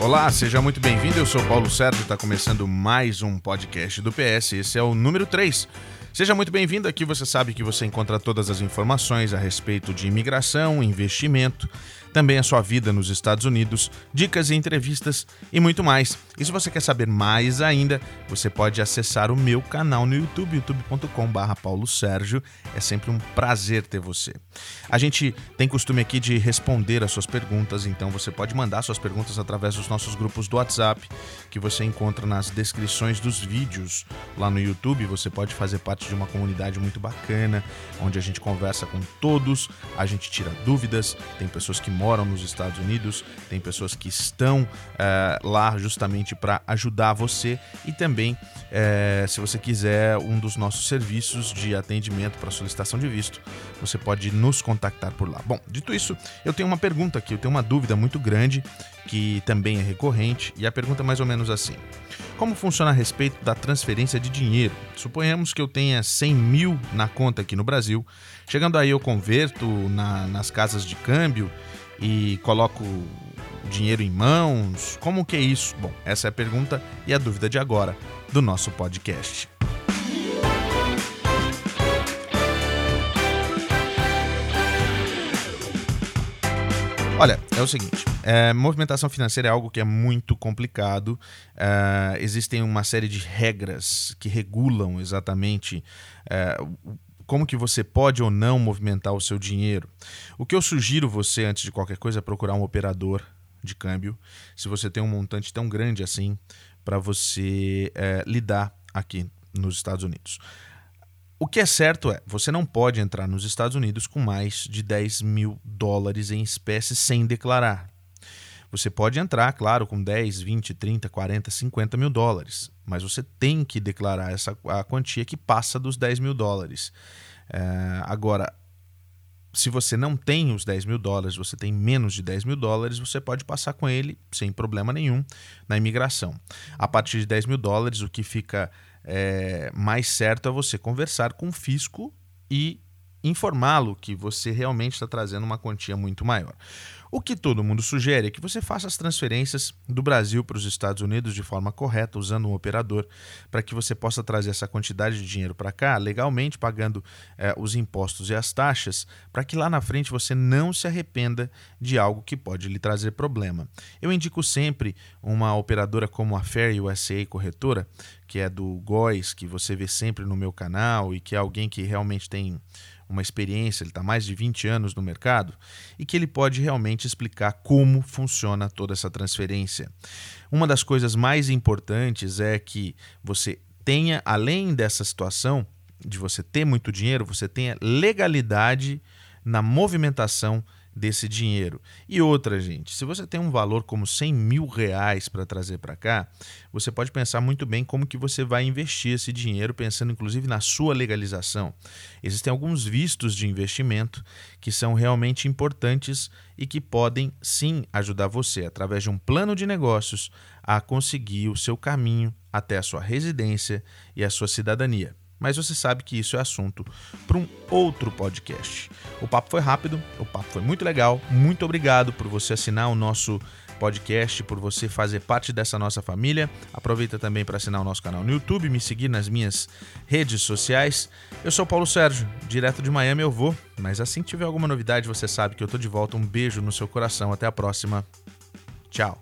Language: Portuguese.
Olá, seja muito bem-vindo. Eu sou Paulo Sérgio, está começando mais um podcast do PS. Esse é o número 3. Seja muito bem-vindo. Aqui você sabe que você encontra todas as informações a respeito de imigração, investimento também a sua vida nos Estados Unidos, dicas e entrevistas e muito mais. E se você quer saber mais ainda, você pode acessar o meu canal no YouTube, youtube.com.br Paulo Sérgio. É sempre um prazer ter você. A gente tem costume aqui de responder as suas perguntas, então você pode mandar suas perguntas através dos nossos grupos do WhatsApp, que você encontra nas descrições dos vídeos lá no YouTube. Você pode fazer parte de uma comunidade muito bacana, onde a gente conversa com todos, a gente tira dúvidas, tem pessoas que moram nos Estados Unidos, tem pessoas que estão uh, lá justamente para ajudar você e também, uh, se você quiser um dos nossos serviços de atendimento para solicitação de visto, você pode nos contactar por lá. Bom, dito isso, eu tenho uma pergunta aqui, eu tenho uma dúvida muito grande que também é recorrente e a pergunta é mais ou menos assim. Como funciona a respeito da transferência de dinheiro? Suponhamos que eu tenha 100 mil na conta aqui no Brasil. Chegando aí, eu converto na, nas casas de câmbio e coloco dinheiro em mãos? Como que é isso? Bom, essa é a pergunta e a dúvida de agora do nosso podcast. Olha, é o seguinte: é, movimentação financeira é algo que é muito complicado. É, existem uma série de regras que regulam exatamente é, como que você pode ou não movimentar o seu dinheiro. O que eu sugiro você, antes de qualquer coisa, é procurar um operador de câmbio, se você tem um montante tão grande assim, para você é, lidar aqui nos Estados Unidos. O que é certo é, você não pode entrar nos Estados Unidos com mais de 10 mil dólares em espécie sem declarar. Você pode entrar, claro, com 10, 20, 30, 40, 50 mil dólares, mas você tem que declarar essa, a quantia que passa dos 10 mil dólares. É, agora, se você não tem os 10 mil dólares, você tem menos de 10 mil dólares, você pode passar com ele sem problema nenhum na imigração. A partir de 10 mil dólares, o que fica é, mais certo é você conversar com o fisco e informá-lo que você realmente está trazendo uma quantia muito maior. O que todo mundo sugere é que você faça as transferências do Brasil para os Estados Unidos de forma correta, usando um operador, para que você possa trazer essa quantidade de dinheiro para cá legalmente, pagando eh, os impostos e as taxas, para que lá na frente você não se arrependa de algo que pode lhe trazer problema. Eu indico sempre uma operadora como a Fair USA Corretora, que é do Góis, que você vê sempre no meu canal e que é alguém que realmente tem uma experiência, ele está mais de 20 anos no mercado, e que ele pode realmente explicar como funciona toda essa transferência. Uma das coisas mais importantes é que você tenha, além dessa situação de você ter muito dinheiro, você tenha legalidade na movimentação desse dinheiro. E outra, gente, se você tem um valor como 100 mil reais para trazer para cá, você pode pensar muito bem como que você vai investir esse dinheiro, pensando inclusive na sua legalização. Existem alguns vistos de investimento que são realmente importantes e que podem sim ajudar você, através de um plano de negócios, a conseguir o seu caminho até a sua residência e a sua cidadania mas você sabe que isso é assunto para um outro podcast. O papo foi rápido, o papo foi muito legal. Muito obrigado por você assinar o nosso podcast, por você fazer parte dessa nossa família. Aproveita também para assinar o nosso canal no YouTube, me seguir nas minhas redes sociais. Eu sou Paulo Sérgio, direto de Miami eu vou, mas assim que tiver alguma novidade, você sabe que eu tô de volta. Um beijo no seu coração, até a próxima. Tchau.